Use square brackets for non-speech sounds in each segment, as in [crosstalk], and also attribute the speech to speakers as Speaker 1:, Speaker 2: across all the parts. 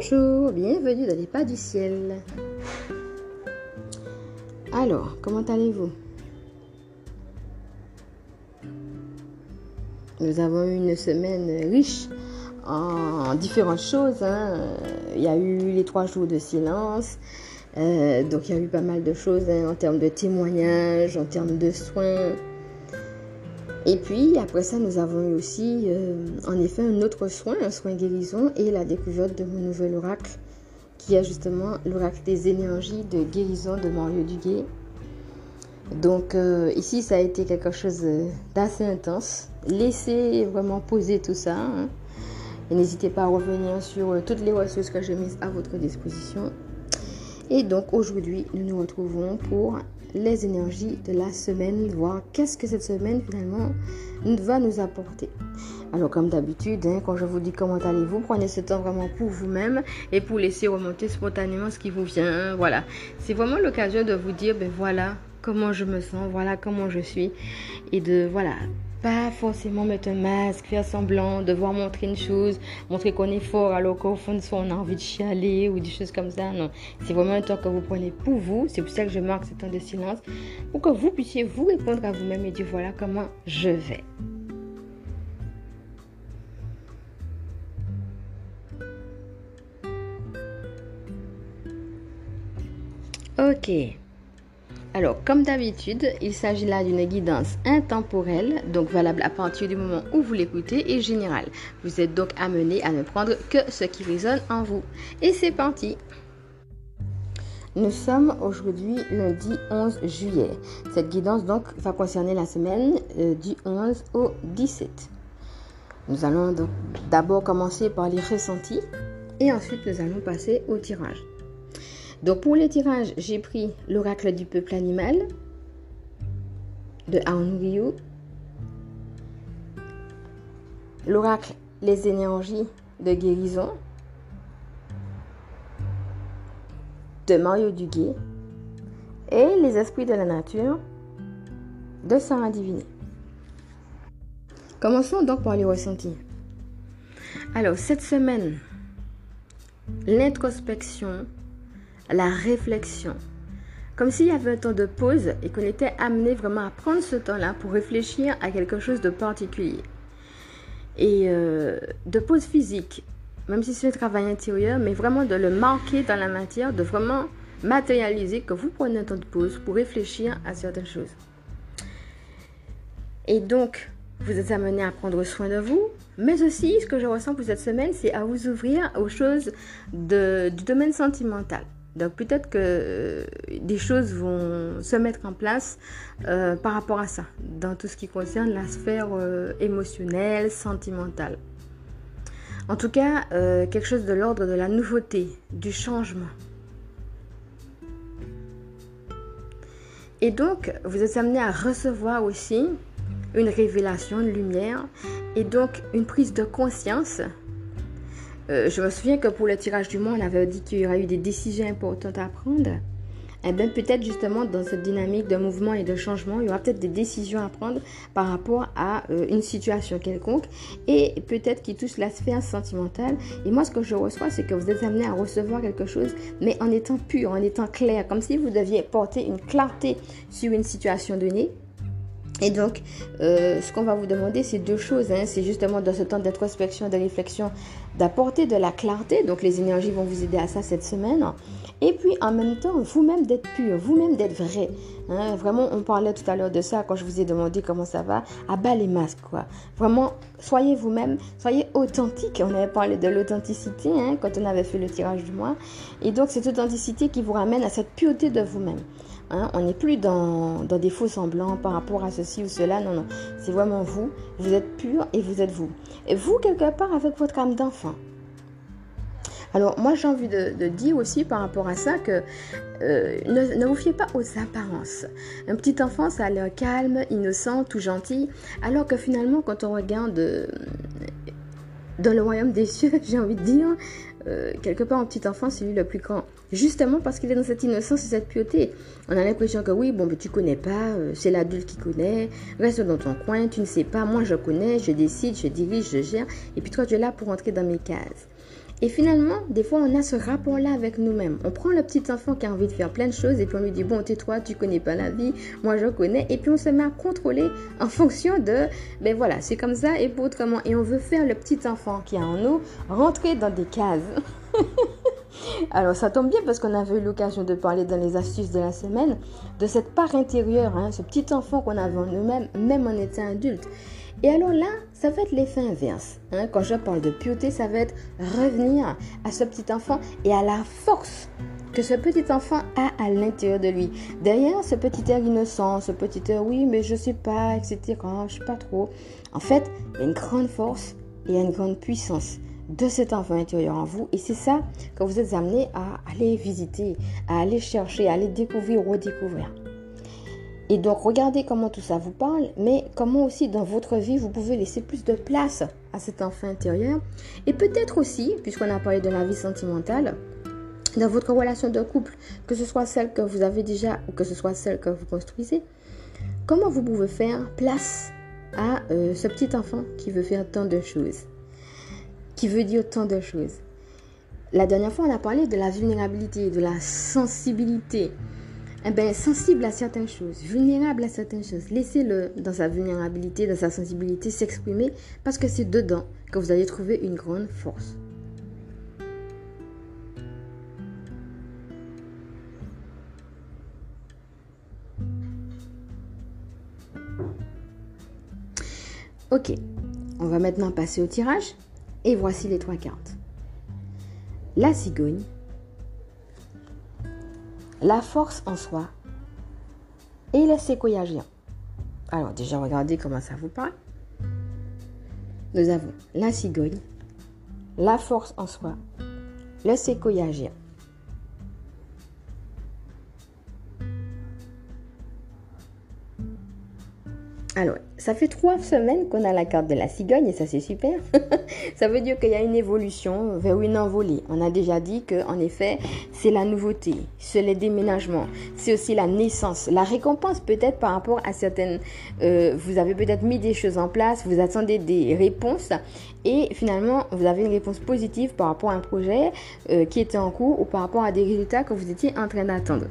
Speaker 1: Bonjour, bienvenue dans les pas du ciel. Alors, comment allez-vous? Nous avons eu une semaine riche en différentes choses. Hein. Il y a eu les trois jours de silence. Euh, donc il y a eu pas mal de choses hein, en termes de témoignages, en termes de soins. Et puis après ça, nous avons eu aussi euh, en effet un autre soin, un soin guérison et la découverte de mon nouvel oracle qui est justement l'oracle des énergies de guérison de Mario Duguay. Donc euh, ici, ça a été quelque chose d'assez intense. Laissez vraiment poser tout ça. Hein. Et n'hésitez pas à revenir sur euh, toutes les ressources que j'ai mises à votre disposition. Et donc aujourd'hui, nous nous retrouvons pour les énergies de la semaine, voir qu'est-ce que cette semaine finalement va nous apporter. Alors comme d'habitude, hein, quand je vous dis comment allez-vous, prenez ce temps vraiment pour vous-même et pour laisser remonter spontanément ce qui vous vient. Voilà, c'est vraiment l'occasion de vous dire, ben voilà comment je me sens, voilà comment je suis et de voilà pas forcément mettre un masque, faire semblant, devoir montrer une chose, montrer qu'on est fort alors qu'au fond de soi on a envie de chialer ou des choses comme ça. Non, c'est vraiment un temps que vous prenez pour vous. C'est pour ça que je marque ce temps de silence pour que vous puissiez vous répondre à vous-même et dire voilà comment je vais. Ok. Alors, comme d'habitude, il s'agit là d'une guidance intemporelle, donc valable à partir du moment où vous l'écoutez, et générale. Vous êtes donc amené à ne prendre que ce qui résonne en vous. Et c'est parti nous sommes aujourd'hui lundi 11 juillet. Cette guidance donc va concerner la semaine euh, du 11 au 17. Nous allons donc d'abord commencer par les ressentis et ensuite nous allons passer au tirage. Donc pour les tirages, j'ai pris l'oracle du peuple animal de Aon Ryu, l'oracle les énergies de guérison de Mario Duguay et les esprits de la nature de Sarah Diviné. Commençons donc par les ressentis. Alors cette semaine, l'introspection la réflexion. Comme s'il y avait un temps de pause et qu'on était amené vraiment à prendre ce temps-là pour réfléchir à quelque chose de particulier. Et euh, de pause physique, même si c'est un travail intérieur, mais vraiment de le marquer dans la matière, de vraiment matérialiser que vous prenez un temps de pause pour réfléchir à certaines choses. Et donc, vous êtes amené à prendre soin de vous, mais aussi ce que je ressens pour cette semaine, c'est à vous ouvrir aux choses du domaine sentimental. Donc peut-être que euh, des choses vont se mettre en place euh, par rapport à ça, dans tout ce qui concerne la sphère euh, émotionnelle, sentimentale. En tout cas, quelque chose de l'ordre de la nouveauté, du changement. Et donc, vous êtes amené à recevoir aussi une révélation, une lumière, et donc une prise de conscience euh, je me souviens que pour le tirage du mois, on avait dit qu'il y aurait eu des décisions importantes à prendre. Eh bien peut-être justement dans cette dynamique de mouvement et de changement, il y aura peut-être des décisions à prendre par rapport à euh, une situation quelconque et peut-être qui touche la sphère sentimentale. Et moi, ce que je reçois, c'est que vous êtes amené à recevoir quelque chose, mais en étant pur, en étant clair, comme si vous deviez porter une clarté sur une situation donnée et donc, euh, ce qu'on va vous demander, c'est deux choses. Hein. C'est justement dans ce temps d'introspection, de réflexion, d'apporter de la clarté. Donc, les énergies vont vous aider à ça cette semaine. Et puis, en même temps, vous-même d'être pur, vous-même d'être vrai. Hein. Vraiment, on parlait tout à l'heure de ça quand je vous ai demandé comment ça va. À bas les masques, quoi. Vraiment, soyez vous-même, soyez authentique. On avait parlé de l'authenticité hein, quand on avait fait le tirage du mois. Et donc, cette authenticité qui vous ramène à cette pureté de vous-même. Hein, on n'est plus dans, des faux semblants par rapport à ceci ou cela. Non, non. C'est vraiment vous. Vous êtes pur et vous êtes vous. Et vous, quelque part, avec votre âme d'enfant. Alors, moi, j'ai envie de, dire aussi par rapport à ça que euh, ne, vous fiez pas aux apparences. Un petit enfant, ça a l'air calme, innocent, tout gentil. Alors que finalement, quand on regarde euh, dans le royaume des cieux, [laughs] j'ai envie de dire, euh, quelque part, un petit enfant, c'est lui le plus grand. Justement parce qu'il est dans cette innocence et cette pureté. On a l'impression que oui, bon, mais tu connais pas, euh, c'est l'adulte qui connaît, reste dans ton coin, tu ne sais pas, moi je connais, je décide, je dirige, je gère, et puis toi tu es là pour entrer dans mes cases. Et finalement, des fois, on a ce rapport-là avec nous-mêmes. On prend le petit enfant qui a envie de faire plein de choses et puis on lui dit, bon, tais-toi, tu connais pas la vie, moi je connais. Et puis on se met à contrôler [laughs] en fonction de, ben voilà, c'est comme ça et pas autrement. Et on veut faire le petit enfant qui a en nous rentrer dans des cases. [laughs] Alors ça tombe bien parce qu'on avait eu l'occasion de parler dans les astuces de la semaine de cette part intérieure, hein, ce petit enfant qu'on avait en nous-mêmes, même en étant adulte. Et alors là, ça va être l'effet inverse. Hein. Quand je parle de piauté, ça va être revenir à ce petit enfant et à la force que ce petit enfant a à l'intérieur de lui. Derrière ce petit air innocent, ce petit air oui, mais je sais pas, etc. Je sais pas trop. En fait, il y a une grande force et une grande puissance de cet enfant intérieur en vous. Et c'est ça que vous êtes amené à aller visiter, à aller chercher, à aller découvrir, redécouvrir. Et donc, regardez comment tout ça vous parle, mais comment aussi dans votre vie, vous pouvez laisser plus de place à cet enfant intérieur. Et peut-être aussi, puisqu'on a parlé de la vie sentimentale, dans votre relation de couple, que ce soit celle que vous avez déjà ou que ce soit celle que vous construisez, comment vous pouvez faire place à euh, ce petit enfant qui veut faire tant de choses, qui veut dire tant de choses. La dernière fois, on a parlé de la vulnérabilité, de la sensibilité eh ben, sensible à certaines choses, vulnérable à certaines choses. Laissez-le dans sa vulnérabilité, dans sa sensibilité s'exprimer parce que c'est dedans que vous allez trouver une grande force. Ok, on va maintenant passer au tirage et voici les trois cartes. La cigogne, la force en soi et le séquoia géant. Alors déjà regardez comment ça vous parle. Nous avons la cigogne, la force en soi, le séquoia. Alors, ça fait trois semaines qu'on a la carte de la cigogne et ça c'est super. [laughs] ça veut dire qu'il y a une évolution vers une envolée. On a déjà dit que en effet, c'est la nouveauté, c'est les déménagements, c'est aussi la naissance, la récompense peut-être par rapport à certaines. Euh, vous avez peut-être mis des choses en place, vous attendez des réponses et finalement vous avez une réponse positive par rapport à un projet euh, qui était en cours ou par rapport à des résultats que vous étiez en train d'attendre.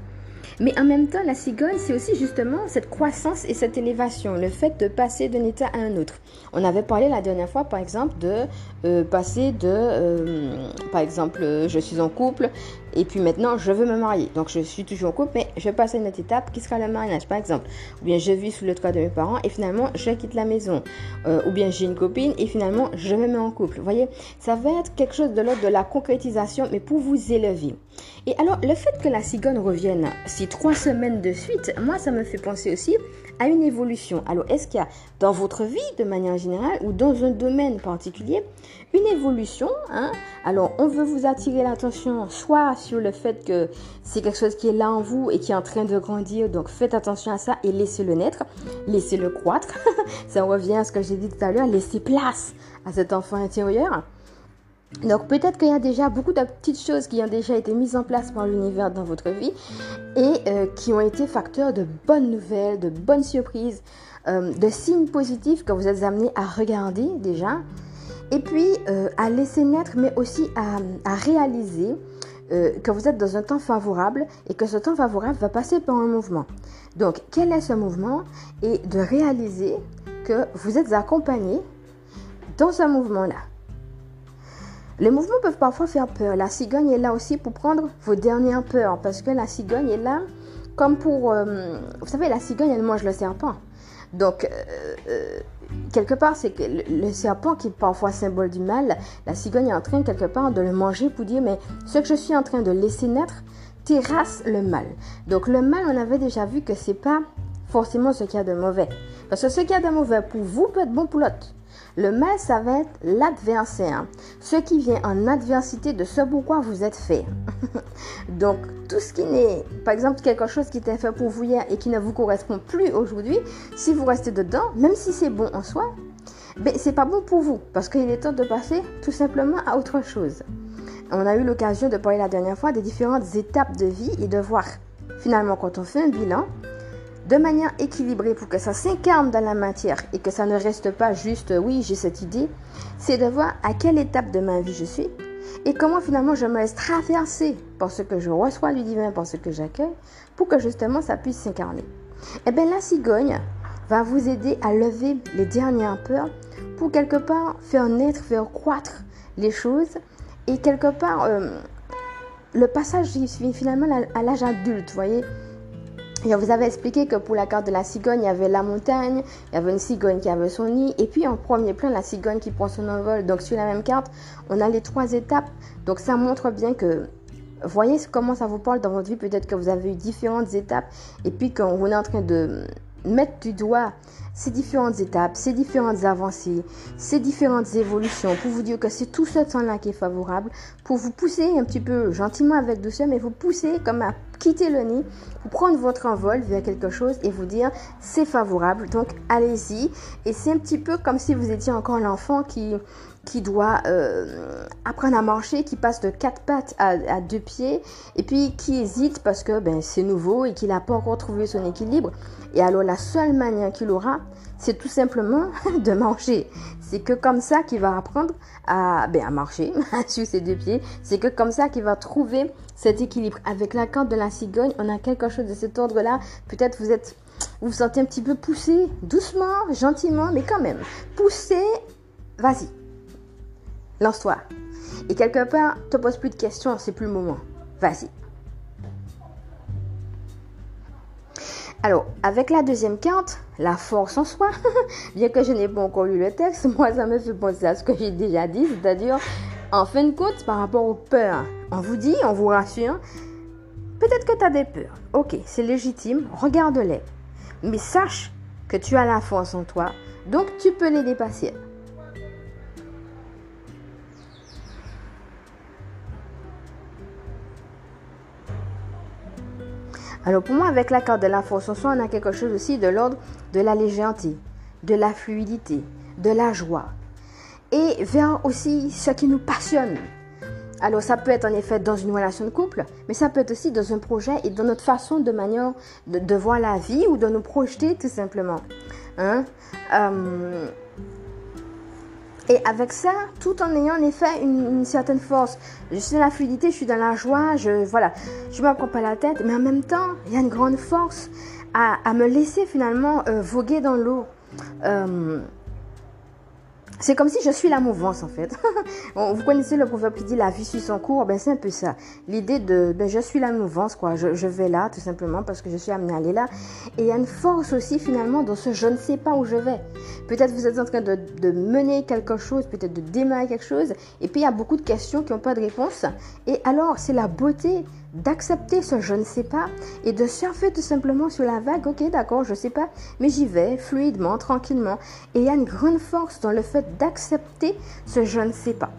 Speaker 1: Mais en même temps, la cigogne, c'est aussi justement cette croissance et cette élévation, le fait de passer d'un état à un autre. On avait parlé la dernière fois, par exemple, de euh, passer de, euh, par exemple, euh, je suis en couple et puis maintenant je veux me marier. Donc je suis toujours en couple, mais je passe à une autre étape qui sera le mariage, par exemple. Ou bien je vis sous le toit de mes parents et finalement je quitte la maison. ou bien j'ai une copine et finalement je me mets en couple. Vous voyez, ça va être quelque chose de l'ordre de la concrétisation, mais pour vous élever. Et alors, le fait que la cigogne revienne si trois semaines de suite, moi, ça me fait penser aussi à une évolution. Alors, est-ce qu'il y a dans votre vie, de manière générale, ou dans un domaine particulier, une évolution hein? Alors, on veut vous attirer l'attention soit sur le fait que c'est quelque chose qui est là en vous et qui est en train de grandir, donc faites attention à ça et laissez-le naître, laissez-le croître. [laughs] ça revient à ce que j'ai dit tout à l'heure, laissez place à cet enfant intérieur. Donc peut-être qu'il y a déjà beaucoup de petites choses qui ont déjà été mises en place par l'univers dans votre vie et euh, qui ont été facteurs de bonnes nouvelles, de bonnes surprises, euh, de signes positifs que vous êtes amenés à regarder déjà et puis euh, à laisser naître mais aussi à, à réaliser que vous êtes dans un temps favorable et que ce temps favorable va passer par un mouvement. Donc quel est ce mouvement? Et de réaliser que vous êtes accompagné dans ce mouvement-là. Les mouvements peuvent parfois faire peur. La cigogne est là aussi pour prendre vos dernières peurs. Parce que la cigogne est là comme pour... Euh, vous savez, la cigogne, elle mange le serpent. Donc, euh, euh, quelque part, c'est que le, serpent qui est parfois symbole du mal, la cigogne est en train quelque part de le manger pour dire, mais ce que je suis en train de laisser naître terrasse le mal. Donc, le mal, on avait déjà vu que c'est pas forcément ce qu'il y a de mauvais. Parce que ce qu'il y a de mauvais pour vous peut être bon pour l'autre. Le mal, ça va être l'adversaire, ce qui vient en adversité de ce pourquoi vous êtes fait. [laughs] Donc, tout ce qui n'est, par exemple, quelque chose qui était fait pour vous hier et qui ne vous correspond plus aujourd'hui, si vous restez dedans, même si c'est bon en soi, ben, c'est pas bon pour vous parce qu'il est temps de passer tout simplement à autre chose. On a eu l'occasion de parler la dernière fois des différentes étapes de vie et de voir finalement quand on fait un bilan, de manière équilibrée pour que ça s'incarne dans la matière et que ça ne reste pas juste oui j'ai cette idée, c'est de voir à quelle étape de ma vie je suis, et comment finalement je me laisse traverser par ce que je reçois du divin, par ce que j'accueille, pour que justement ça puisse s'incarner. Eh bien la cigogne va vous aider à lever les dernières peurs pour quelque part faire naître, faire croître les choses et quelque part euh, le passage finalement à l'âge adulte, vous voyez. Vous avez expliqué que pour la carte de la cigogne, il y avait la montagne, il y avait une cigogne qui avait son nid, et puis en premier plan, la cigogne qui prend son envol. Donc sur la même carte, on a les trois étapes. Donc ça montre bien que, voyez comment ça vous parle dans votre vie. Peut-être que vous avez eu différentes étapes, et puis vous êtes en train de mettre du doigt ces différentes étapes, ces différentes avancées, ces différentes évolutions, pour vous dire que c'est tout ce temps-là qui est favorable, pour vous pousser un petit peu gentiment avec douceur, mais vous pousser comme à quitter le nid, pour prendre votre envol vers quelque chose et vous dire c'est favorable, donc allez-y. Et c'est un petit peu comme si vous étiez encore l'enfant qui qui doit euh, apprendre à marcher, qui passe de quatre pattes à, deux pieds, et puis qui hésite parce que ben, c'est nouveau et qu'il n'a pas encore trouvé son équilibre. Et alors la seule manière qu'il aura, c'est tout simplement [laughs] de marcher. C'est que comme ça qu'il va apprendre à, ben, à marcher [laughs] sur ses deux pieds. C'est que comme ça qu'il va trouver cet équilibre. Avec la corde de la cigogne, on a quelque chose de cet ordre-là. Peut-être vous êtes, vous vous sentez un petit peu poussé, doucement, gentiment, mais quand même. Poussé, vas-y. Lance-toi. Et quelque part, te pose plus de questions, c'est plus le moment. Vas-y. Alors, avec la deuxième carte, la force en soi, [laughs] bien que je n'ai pas encore lu le texte, [laughs] moi ça me fait penser à ce que j'ai déjà dit, c'est-à-dire, en fin de compte, par rapport aux peurs, on vous dit, on vous rassure, peut-être que tu as des peurs. Ok, c'est légitime, regarde-les. Mais sache que tu as la force en toi, donc tu peux les dépasser. Alors pour moi, avec la carte de la en soi, on a quelque chose aussi de l'ordre de la légèreté, de la fluidité, de la joie. Et vers aussi ce qui nous passionne. Alors ça peut être en effet dans une relation de couple, mais ça peut être aussi dans un projet et dans notre façon de manière de, voir la vie ou de nous projeter tout simplement. Hein? Euh, et avec ça, tout en ayant en effet une, certaine force. Je suis dans la fluidité, je suis dans la joie, je voilà, je me pas la tête, mais en même temps, il y a une grande force à, me laisser finalement euh, voguer dans l'eau. Euh, c'est comme si je suis la mouvance en fait. [laughs] vous connaissez le proverbe qui dit la vie suit son cours, ben c'est un peu ça. L'idée de ben je suis la mouvance quoi, je, vais là tout simplement parce que je suis amenée à aller là. Et il y a une force aussi finalement dans ce je ne sais pas où je vais. Peut-être vous êtes en train de, de mener quelque chose, peut-être de démarrer quelque chose, et puis il y a beaucoup de questions qui n'ont pas de réponse. Et alors c'est la beauté d'accepter ce je ne sais pas et de surfer tout simplement sur la vague. Ok, d'accord, je sais pas, mais j'y vais fluidement, tranquillement. Et il y a une grande force dans le fait d'accepter ce je ne sais pas.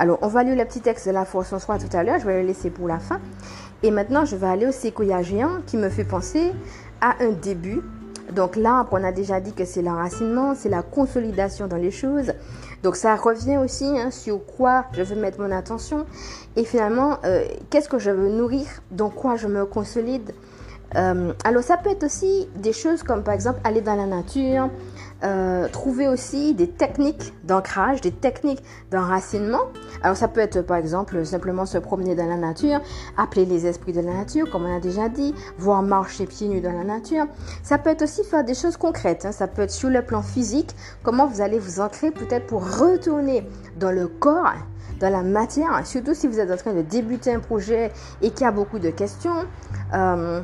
Speaker 1: Alors, on va lire le petit texte de la force en soi tout à l'heure. Je vais le laisser pour la fin. Et maintenant, je vais aller au séquoia géant qui me fait penser à un début. Donc, l'arbre, on a déjà dit que c'est l'enracinement, c'est la consolidation dans les choses. Donc ça revient aussi hein, sur quoi je veux mettre mon attention et finalement euh, qu'est-ce que je veux nourrir, dans quoi je me consolide? Euh, alors ça peut être aussi des choses comme par exemple aller dans la nature, euh, trouver aussi des techniques d'ancrage, des techniques d'enracinement. Alors ça peut être par exemple simplement se promener dans la nature, appeler les esprits de la nature, comme on a déjà dit, voir marcher pieds nus dans la nature. Ça peut être aussi faire des choses concrètes. Hein. Ça peut être sur le plan physique, comment vous allez vous ancrer peut-être pour retourner dans le corps dans la matière, surtout si vous êtes en train de débuter un projet et qu'il y a beaucoup de questions. Euh,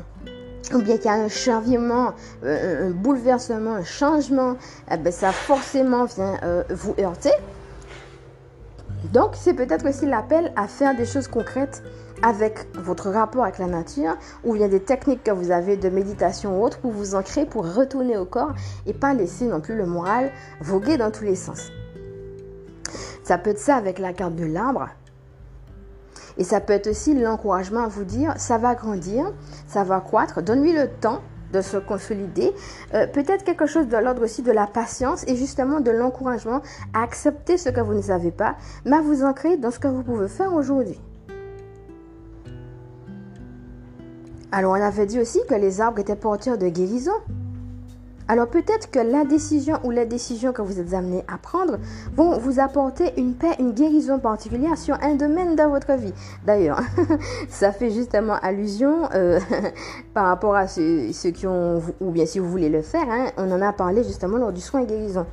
Speaker 1: ou bien qu'il y a un changement, euh, un bouleversement, un changement, eh ben, ça forcément vient euh, vous heurter. Donc, c'est peut-être aussi l'appel à faire des choses concrètes avec votre rapport avec la nature, ou bien des techniques que vous avez de méditation ou autre pour vous ancrer, pour retourner au corps et pas laisser non plus le moral voguer dans tous les sens. Ça peut être ça avec la carte de l'arbre. Et ça peut être aussi l'encouragement à vous dire, ça va grandir, ça va croître, donne-lui le temps de se consolider. Euh, peut-être quelque chose de l'ordre aussi de la patience et justement de l'encouragement à accepter ce que vous ne savez pas, mais à vous ancrer dans ce que vous pouvez faire aujourd'hui. Alors on avait dit aussi que les arbres étaient porteurs de guérison. Alors peut-être que la décision ou les décisions que vous êtes amenés à prendre vont vous apporter une paix, une guérison particulière sur un domaine de votre vie. D'ailleurs, [laughs] ça fait justement allusion euh, [laughs] par rapport à ceux, qui ont, ou bien si vous voulez le faire, hein, on en a parlé justement lors du soin guérison.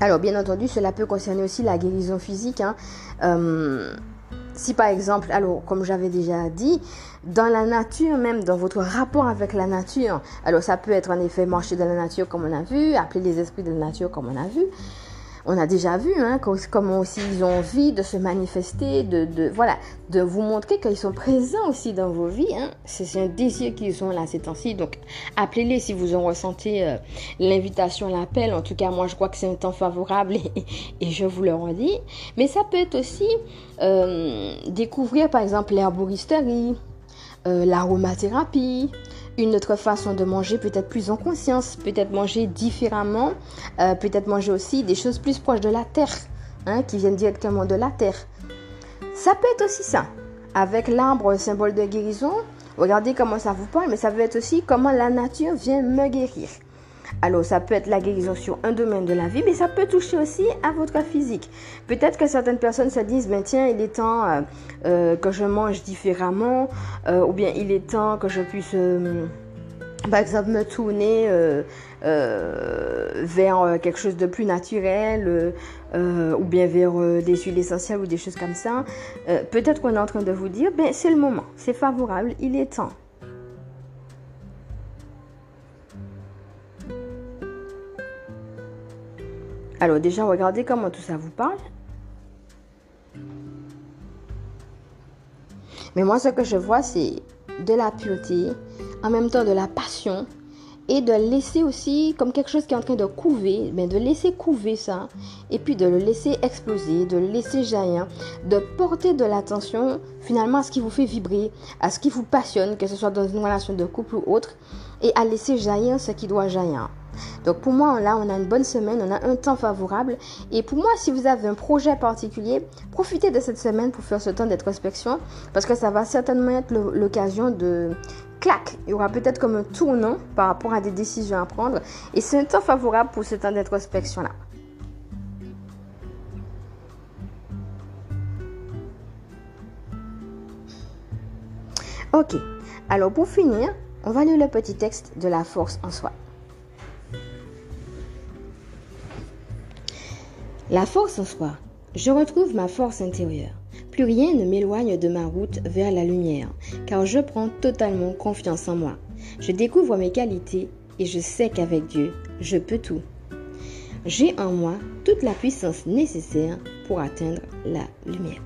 Speaker 1: Alors bien entendu, cela peut concerner aussi la guérison physique. Hein. Euh, si par exemple, alors comme j'avais déjà dit, dans la nature même, dans votre rapport avec la nature, alors ça peut être en effet marcher dans la nature comme on a vu, appeler les esprits de la nature comme on a vu, on a déjà vu hein, comment aussi ils ont envie de se manifester, de, voilà, de vous montrer qu'ils sont présents aussi dans vos vies. Hein. C'est un désir qu'ils ont là ces temps-ci. Donc appelez-les si vous en ressentez euh, l'invitation, l'appel. En tout cas, moi je crois que c'est un temps favorable [laughs] et, je vous le redis. Mais ça peut être aussi euh, découvrir par exemple l'herboristerie, euh, l'aromathérapie, une autre façon de manger peut-être plus en conscience, peut-être manger différemment, euh, peut-être manger aussi des choses plus proches de la terre, hein, qui viennent directement de la terre. Ça peut être aussi ça. Avec l'arbre, symbole de guérison, regardez comment ça vous parle, mais ça peut être aussi comment la nature vient me guérir. Alors, ça peut être la guérison sur un domaine de la vie, mais ça peut toucher aussi à votre physique. Peut-être que certaines personnes se disent, ben tiens, il est temps euh, euh, que je mange différemment, euh, ou bien il est temps que je puisse, par exemple, me tourner vers quelque chose de plus naturel, ou bien vers des huiles essentielles ou des choses comme ça. Peut-être qu'on est en train de vous dire, ben c'est le moment, c'est favorable, il est temps. Alors déjà, regardez comment tout ça vous parle. Mais moi, ce que je vois, c'est de la pureté, en même temps de la passion, et de laisser aussi comme quelque chose qui est en train de couver, mais de laisser couver ça, et puis de le laisser exploser, de le laisser jaillir, de porter de l'attention finalement à ce qui vous fait vibrer, à ce qui vous passionne, que ce soit dans une relation de couple ou autre, et à laisser jaillir ce qui doit jaillir. Donc pour moi, là, on a une bonne semaine, on a un temps favorable. Et pour moi, si vous avez un projet particulier, profitez de cette semaine pour faire ce temps d'introspection parce que ça va certainement être l'occasion de clac, il y aura peut-être comme un tournant par rapport à des décisions à prendre. Et c'est un temps favorable pour ce temps d'introspection-là. Ok, alors pour finir, on va lire le petit texte de la force en soi. La force en soi. Je retrouve ma force intérieure. Plus rien ne m'éloigne de ma route vers la lumière, car je prends totalement confiance en moi. Je découvre mes qualités et je sais qu'avec Dieu, je peux tout. J'ai en moi toute la puissance nécessaire pour atteindre la lumière.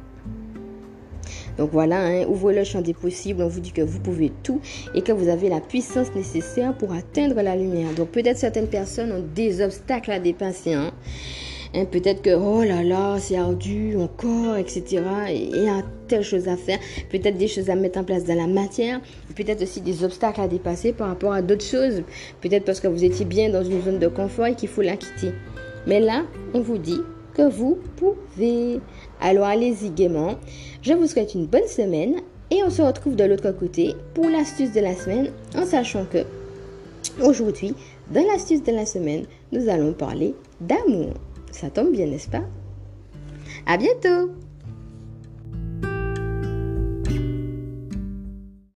Speaker 1: Donc voilà, hein, ouvrez le champ des possibles. On vous dit que vous pouvez tout et que vous avez la puissance nécessaire pour atteindre la lumière. Donc peut-être certaines personnes ont des obstacles à dépasser. Hein. Peut-être que, oh là là, c'est ardu encore, etc. Et il y a telle chose à faire. Peut-être des choses à mettre en place dans la matière. Peut-être aussi des obstacles à dépasser par rapport à d'autres choses. Peut-être parce que vous étiez bien dans une zone de confort et qu'il faut la quitter. Mais là, on vous dit que vous pouvez. Alors allez-y gaiement. Je vous souhaite une bonne semaine et on se retrouve de l'autre côté pour l'astuce de la semaine en sachant que aujourd'hui, dans l'astuce de la semaine, nous allons parler d'amour. Ça tombe bien, n'est-ce pas? À bientôt